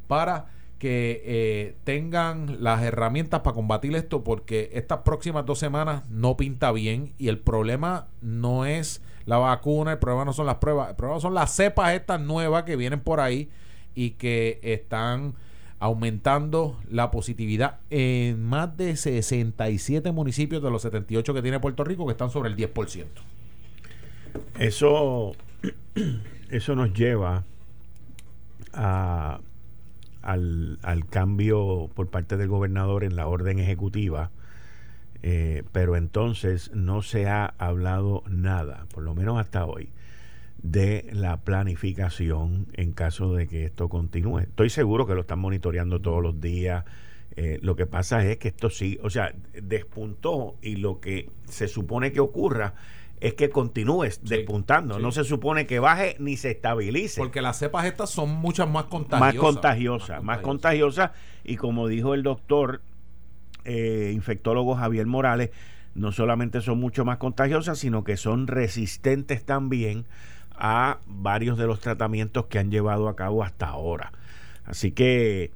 para que eh, tengan las herramientas para combatir esto porque estas próximas dos semanas no pinta bien y el problema no es la vacuna, el problema no son las pruebas, el problema son las cepas estas nuevas que vienen por ahí y que están aumentando la positividad en más de 67 municipios de los 78 que tiene Puerto Rico que están sobre el 10%. Eso, eso nos lleva a al, al, cambio por parte del gobernador en la orden ejecutiva, eh, pero entonces no se ha hablado nada, por lo menos hasta hoy, de la planificación en caso de que esto continúe. Estoy seguro que lo están monitoreando todos los días. Eh, lo que pasa es que esto sí, o sea, despuntó y lo que se supone que ocurra es que continúes despuntando. No se supone que baje ni se estabilice. Porque las cepas estas son muchas más contagiosas. Más contagiosas, más contagiosas. Y como dijo el doctor eh, infectólogo Javier Morales, no solamente son mucho más contagiosas, sino que son resistentes también a varios de los tratamientos que han llevado a cabo hasta ahora. Así que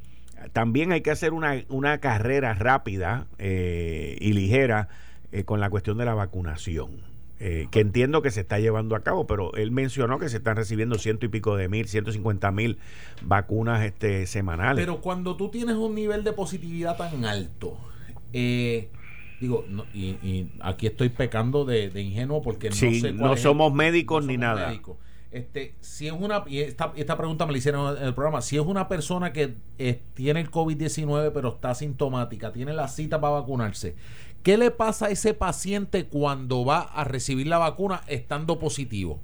también hay que hacer una, una carrera rápida eh, y ligera eh, con la cuestión de la vacunación eh, que entiendo que se está llevando a cabo, pero él mencionó que se están recibiendo ciento y pico de mil, ciento cincuenta mil vacunas este, semanales. Pero cuando tú tienes un nivel de positividad tan alto, eh, digo, y, aquí estoy pecando de, ingenuo porque no sé no somos médicos ni nada. Este, si es una, y esta, esta pregunta me la hicieron en el programa, si es una persona que eh, tiene el COVID-19 pero está asintomática, tiene la cita para vacunarse, ¿Qué le pasa a ese paciente cuando va a recibir la vacuna estando positivo?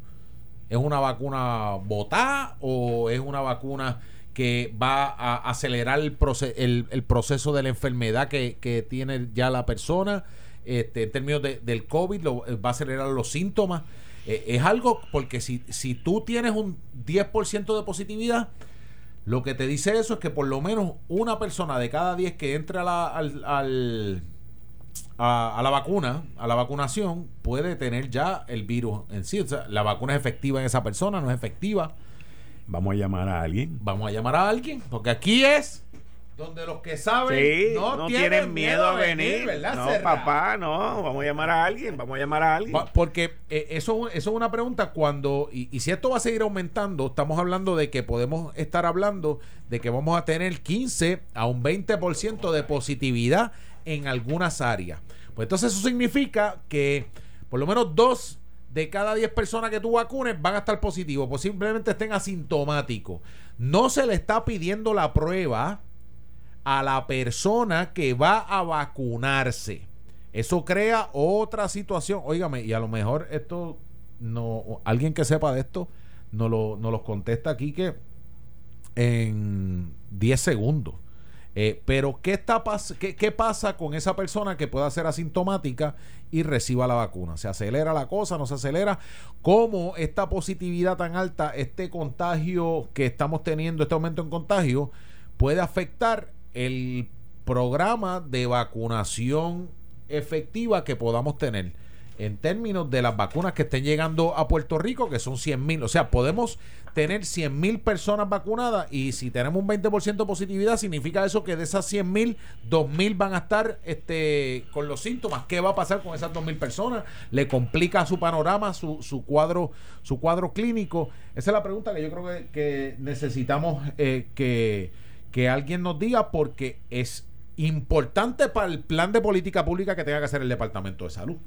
¿Es una vacuna botada o es una vacuna que va a acelerar el, proceso de la enfermedad que, tiene ya la persona? Este, en términos del COVID, va a acelerar los síntomas. Eh, es algo porque si, si tú tienes un 10% de positividad, lo que te dice eso es que por lo menos una persona de cada 10 que entra al a, la vacuna, a la vacunación, puede tener ya el virus en sí. O sea, la vacuna es efectiva en esa persona, no es efectiva. Vamos a llamar a alguien. Vamos a llamar a alguien, porque aquí es donde los que saben no, tienen, miedo a venir, ¿verdad? No, papá, no, vamos a llamar a alguien, vamos a llamar a alguien. Porque eh, eso, eso es una pregunta cuando, y, y, si esto va a seguir aumentando, estamos hablando de que podemos estar hablando de que vamos a tener 15 a un 20% de positividad en algunas áreas. Pues entonces eso significa que por lo menos dos de cada diez personas que tú vacunes van a estar positivos, pues simplemente estén asintomáticos. No se le está pidiendo la prueba a la persona que va a vacunarse. Eso crea otra situación. Óigame, y a lo mejor esto no alguien que sepa de esto no lo, nos los contesta aquí que en 10 segundos. Eh, pero ¿qué, está qué, ¿qué pasa con esa persona que pueda ser asintomática y reciba la vacuna? ¿Se acelera la cosa? ¿No se acelera? ¿Cómo esta positividad tan alta, este contagio que estamos teniendo, este aumento en contagio, puede afectar el programa de vacunación efectiva que podamos tener? En términos de las vacunas que estén llegando a Puerto Rico, que son 100 mil. O sea, podemos tener 100 mil personas vacunadas y si tenemos un 20% de positividad, significa eso que de esas 100 mil, 2 mil van a estar este, con los síntomas. ¿Qué va a pasar con esas 2 mil personas? ¿Le complica su panorama, su, su, cuadro, su cuadro clínico? Esa es la pregunta que yo creo que, necesitamos eh, que, que alguien nos diga porque es importante para el plan de política pública que tenga que hacer el Departamento de Salud.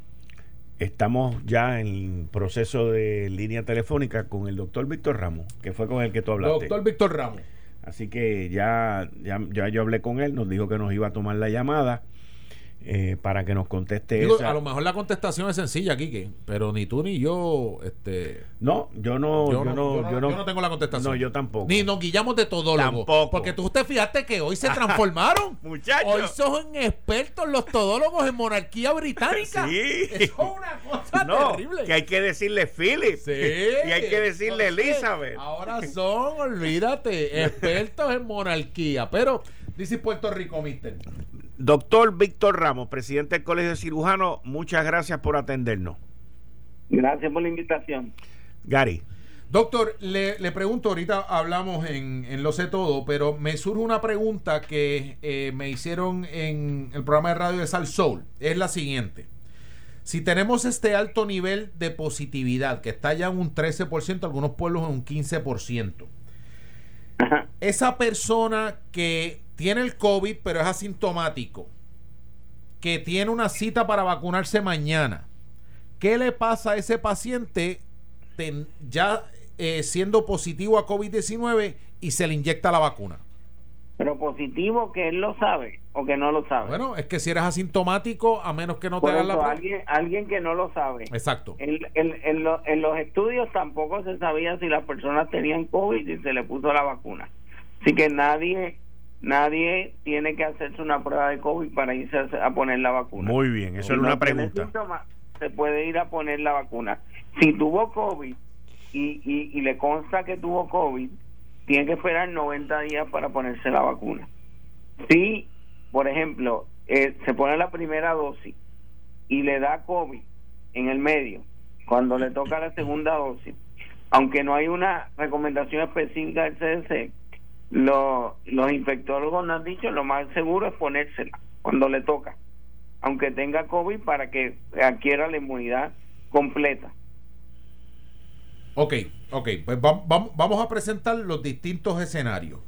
Estamos ya en proceso de línea telefónica con el doctor Víctor Ramos, que fue con el que tú hablaste. Doctor Víctor Ramos. Así que ya, ya, ya yo hablé con él, nos dijo que nos iba a tomar la llamada eh, para que nos conteste A lo mejor la contestación es sencilla, Kike, pero ni tú ni yo, este... No, yo no, yo, no, yo no, tengo la contestación. No, yo tampoco. Ni nos guillamos de todólogos. Tampoco. Porque tú usted fíjate que hoy se *laughs* transformaron. Muchachos. Hoy son expertos los todólogos en monarquía británica. Sí. Eso es una cosa terrible. Que hay que decirle Philip. Sí. Y hay que decirle Elizabeth. Ahora son, olvídate, expertos en monarquía. Pero, dice Puerto Rico, mister. Doctor Víctor Ramos, presidente del Colegio de Cirujanos, muchas gracias por atendernos. Gracias por la invitación. Gary. Doctor, le, pregunto, ahorita hablamos en, en, Lo sé todo, pero me surge una pregunta que eh, me hicieron en el programa de radio de Sal Soul. Es la siguiente. Si tenemos este alto nivel de positividad, que está ya en un 13%, algunos pueblos en un 15%, esa persona que tiene el COVID pero es asintomático, que tiene una cita para vacunarse mañana, ¿qué le pasa a ese paciente ya eh, siendo positivo a COVID-19 y se le inyecta la vacuna? Pero positivo que él lo sabe o que no lo sabe. Bueno, es que si eres asintomático, a menos que no te hagan la prueba. Alguien, alguien que no lo sabe. Exacto. En, en, los estudios tampoco se sabía si las personas tenían COVID y se le puso la vacuna. Así que nadie nadie tiene que hacerse una prueba de COVID para irse a, poner la vacuna. Muy bien, eso es una pregunta. se puede ir a poner la vacuna. Si tuvo COVID y, y, y le consta que tuvo COVID, tiene que esperar 90 días para ponerse la vacuna. Si, por ejemplo, eh, se pone la primera dosis y le da COVID en el medio, cuando le toca la segunda dosis, aunque no hay una recomendación específica del CDC, los infectólogos nos han dicho lo más seguro es ponérsela cuando le toca, aunque tenga COVID, para que adquiera la inmunidad completa. Ok, ok, pues vamos a presentar los distintos escenarios.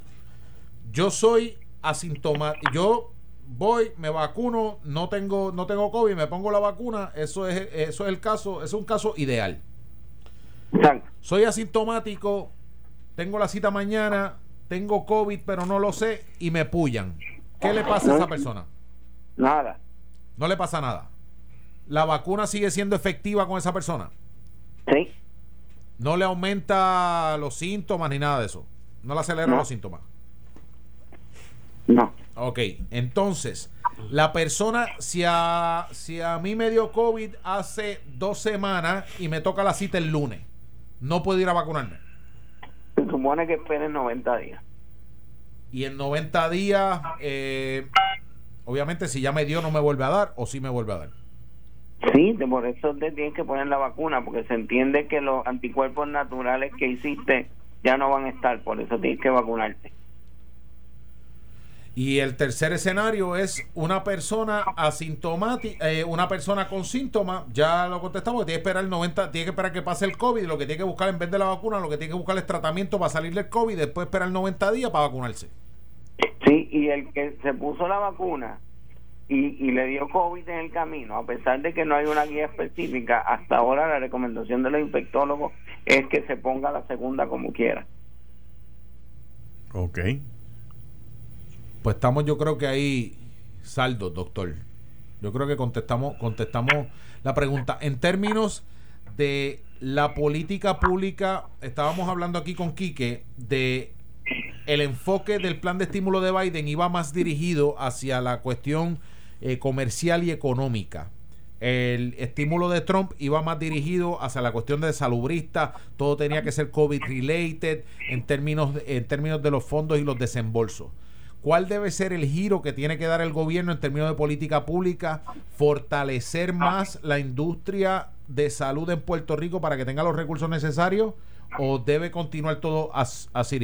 Yo soy asintomático, yo voy, me vacuno, no tengo, no tengo COVID, me pongo la vacuna, eso es, eso es el caso, es un caso ideal. Soy asintomático, tengo la cita mañana, tengo COVID, pero no lo sé, y me pullan. ¿Qué le pasa a esa persona? Nada. No le pasa nada. ¿La vacuna sigue siendo efectiva con esa persona? Sí. No le aumenta los síntomas ni nada de eso. No le acelera los síntomas. No. Ok, entonces, la persona, si a, si a mí me dio COVID hace dos semanas y me toca la cita el lunes, no puedo ir a vacunarme. Se supone que esperen 90 días. Y en 90 días, eh, obviamente, si ya me dio, no me vuelve a dar o sí me vuelve a dar. Sí, por eso te tienes que poner la vacuna, porque se entiende que los anticuerpos naturales que hiciste ya no van a estar, por eso tienes que vacunarte. Y el tercer escenario es una persona asintomática, eh, una persona con síntomas, ya lo contestamos, tiene que esperar el 90, tiene que esperar que pase el COVID, lo que tiene que buscar en vez de la vacuna, lo que tiene que buscar es tratamiento para salir del COVID, después esperar 90 días para vacunarse. Sí, y el que se puso la vacuna y, le dio COVID en el camino, a pesar de que no hay una guía específica, hasta ahora la recomendación de los infectólogos es que se ponga la segunda como quiera. Ok. Pues estamos yo creo que ahí saldo, doctor. Yo creo que contestamos, contestamos la pregunta. En términos de la política pública, estábamos hablando aquí con Quique de el enfoque del plan de estímulo de Biden iba más dirigido hacia la cuestión eh, comercial y económica. El estímulo de Trump iba más dirigido hacia la cuestión de salubrista, todo tenía que ser COVID-related en términos, en términos de los fondos y los desembolsos. ¿Cuál debe ser el giro que tiene que dar el gobierno en términos de política pública? ¿Fortalecer más la industria de salud en Puerto Rico para que tenga los recursos necesarios? ¿O debe continuar todo así?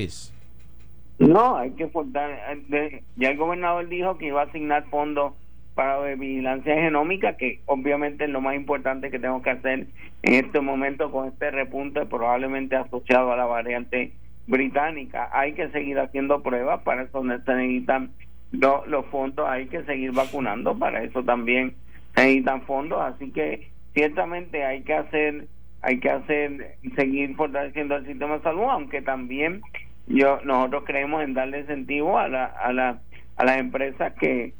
No, hay que fortalecer. Ya el gobernador dijo que iba a asignar fondos para vigilancia genómica, que obviamente es lo más importante que tengo que hacer en este momento con este repunte probablemente asociado a la variante británica. Hay que seguir haciendo pruebas, para eso se necesitan los fondos, hay que seguir vacunando, para eso también necesitan fondos, así que ciertamente hay que hacer hay que hacer seguir fortaleciendo el sistema de salud, aunque también yo nosotros creemos en darle incentivo a la a la a las empresas que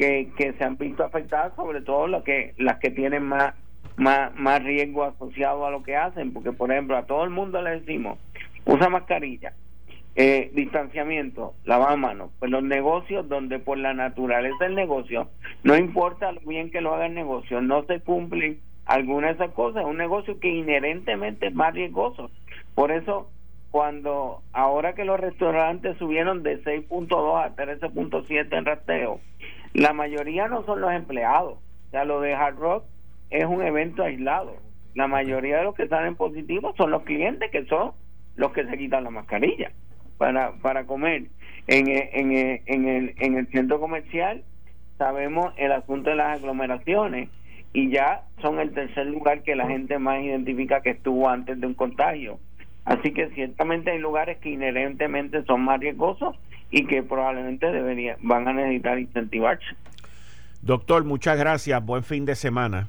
que, se han visto afectadas, sobre todo las que, las que tienen más, más, más riesgo asociado a lo que hacen, porque por ejemplo a todo el mundo le decimos, usa mascarilla, eh, distanciamiento, lavar manos, pues los negocios donde por la naturaleza del negocio, no importa lo bien que lo haga el negocio, no se cumplen algunas de esas cosas, es un negocio que inherentemente es más riesgoso. Por eso, cuando ahora que los restaurantes subieron de 6.2 a 13.7 en rasteo, la mayoría no son los empleados. O sea, lo de Hard Rock es un evento aislado. La mayoría de los que salen positivos son los clientes que son los que se quitan la mascarilla para, para comer. En, en, en, el, en el centro comercial sabemos el asunto de las aglomeraciones y ya son el tercer lugar que la gente más identifica que estuvo antes de un contagio. Así que ciertamente hay lugares que inherentemente son más riesgosos y que probablemente deberían, van a necesitar incentivarse. Doctor, muchas gracias. Buen fin de semana.